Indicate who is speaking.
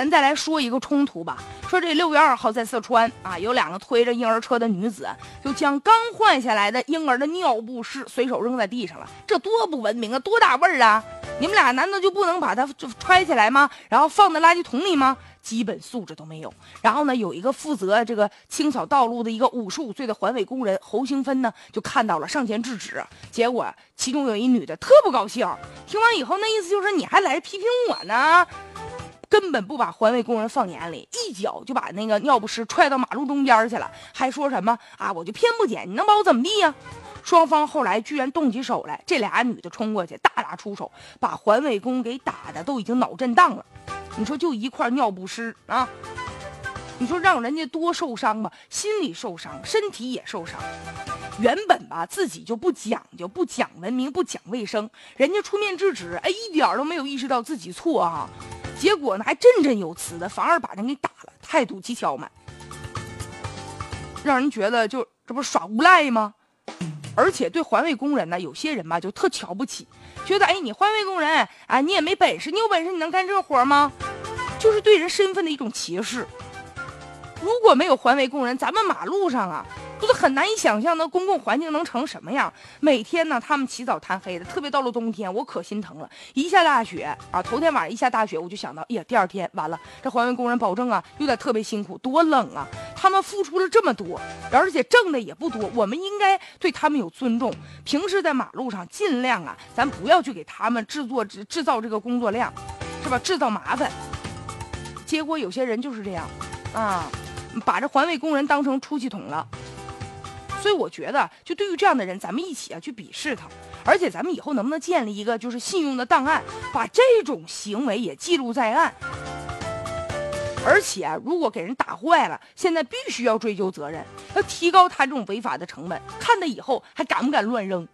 Speaker 1: 咱再来说一个冲突吧。说这六月二号在四川啊，有两个推着婴儿车的女子，就将刚换下来的婴儿的尿不湿随手扔在地上了，这多不文明啊，多大味儿啊！你们俩难道就不能把它就揣起来吗？然后放在垃圾桶里吗？基本素质都没有。然后呢，有一个负责这个清扫道路的一个五十五岁的环卫工人侯兴芬呢，就看到了，上前制止。结果其中有一女的特不高兴，听完以后那意思就是你还来批评我呢，根本不把环卫工人放眼里，一脚就把那个尿不湿踹到马路中间去了，还说什么啊，我就偏不捡，你能把我怎么地呀？双方后来居然动起手来，这俩女的冲过去大打出手，把环卫工给打的都已经脑震荡了。你说就一块尿不湿啊？你说让人家多受伤吧，心里受伤，身体也受伤。原本吧自己就不讲究、不讲文明、不讲卫生，人家出面制止，哎，一点都没有意识到自己错啊。结果呢还振振有词的，反而把人给打了，态度极刁蛮，让人觉得就这不是耍无赖吗？而且对环卫工人呢，有些人吧就特瞧不起，觉得哎你环卫工人啊你也没本事，你有本事你能干这活吗？就是对人身份的一种歧视。如果没有环卫工人，咱们马路上啊，就是很难以想象那公共环境能成什么样？每天呢，他们起早贪黑的，特别到了冬天，我可心疼了。一下大雪啊，头天晚上一下大雪，我就想到，哎呀，第二天完了，这环卫工人保证啊，有点特别辛苦，多冷啊！他们付出了这么多，而且挣的也不多，我们应该对他们有尊重。平时在马路上尽量啊，咱不要去给他们制作制制造这个工作量，是吧？制造麻烦。结果有些人就是这样，啊。把这环卫工人当成出气筒了，所以我觉得，就对于这样的人，咱们一起啊去鄙视他，而且咱们以后能不能建立一个就是信用的档案，把这种行为也记录在案？而且，如果给人打坏了，现在必须要追究责任，要提高他这种违法的成本，看他以后还敢不敢乱扔。